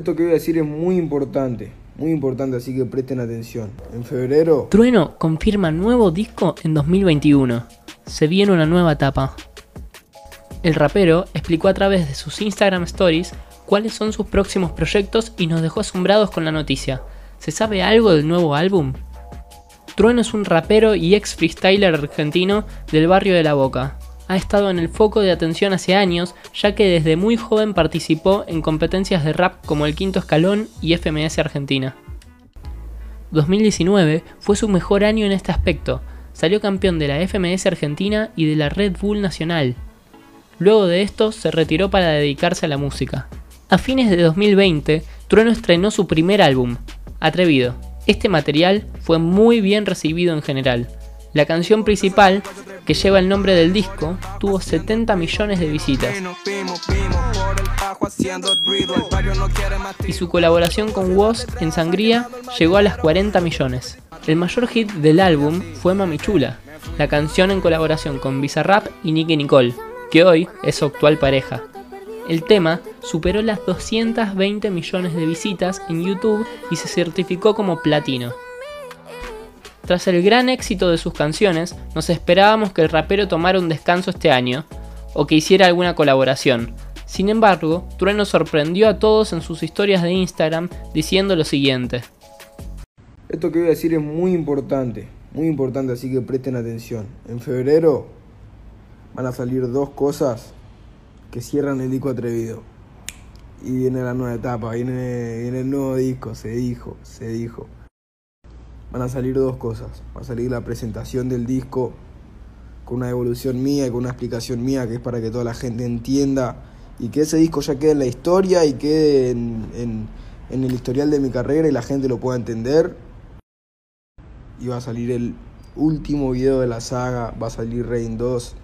Esto que voy a decir es muy importante, muy importante, así que presten atención. En febrero... Trueno confirma nuevo disco en 2021. Se viene una nueva etapa. El rapero explicó a través de sus Instagram Stories cuáles son sus próximos proyectos y nos dejó asombrados con la noticia. ¿Se sabe algo del nuevo álbum? Trueno es un rapero y ex freestyler argentino del barrio de La Boca. Ha estado en el foco de atención hace años, ya que desde muy joven participó en competencias de rap como el Quinto Escalón y FMS Argentina. 2019 fue su mejor año en este aspecto, salió campeón de la FMS Argentina y de la Red Bull Nacional. Luego de esto se retiró para dedicarse a la música. A fines de 2020, Trueno estrenó su primer álbum, Atrevido. Este material fue muy bien recibido en general. La canción principal, que lleva el nombre del disco, tuvo 70 millones de visitas. Y su colaboración con Woz en Sangría llegó a las 40 millones. El mayor hit del álbum fue Mami Chula, la canción en colaboración con Bizarrap y Nicky Nicole, que hoy es su actual pareja. El tema superó las 220 millones de visitas en YouTube y se certificó como platino. Tras el gran éxito de sus canciones, nos esperábamos que el rapero tomara un descanso este año, o que hiciera alguna colaboración. Sin embargo, Trueno sorprendió a todos en sus historias de Instagram diciendo lo siguiente. Esto que voy a decir es muy importante, muy importante, así que presten atención. En febrero van a salir dos cosas que cierran el disco atrevido. Y viene la nueva etapa, viene, el nuevo disco, se dijo, se dijo. Van a salir dos cosas. Va a salir la presentación del disco con una evolución mía y con una explicación mía que es para que toda la gente entienda y que ese disco ya quede en la historia y quede en, en el historial de mi carrera y la gente lo pueda entender. Y va a salir el último video de la saga, va a salir Rain 2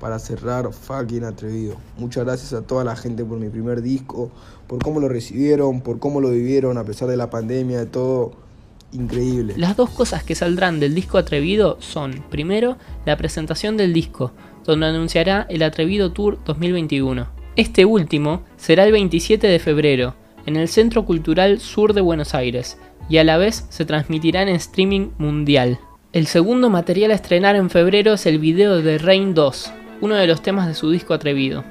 para cerrar fucking atrevido. Muchas gracias a toda la gente por mi primer disco, por cómo lo recibieron, por cómo lo vivieron a pesar de la pandemia, de todo. Increíble. Las dos cosas que saldrán del disco atrevido son, primero, la presentación del disco, donde anunciará el Atrevido Tour 2021. Este último será el 27 de febrero, en el Centro Cultural Sur de Buenos Aires, y a la vez se transmitirá en streaming mundial. El segundo material a estrenar en febrero es el video de Rain 2, uno de los temas de su disco Atrevido.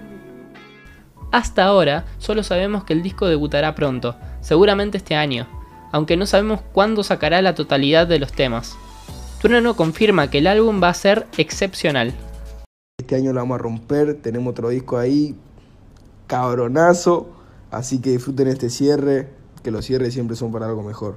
Hasta ahora solo sabemos que el disco debutará pronto, seguramente este año, aunque no sabemos cuándo sacará la totalidad de los temas. Trueno confirma que el álbum va a ser excepcional. Este año lo vamos a romper, tenemos otro disco ahí, cabronazo, así que disfruten este cierre, que los cierres siempre son para algo mejor.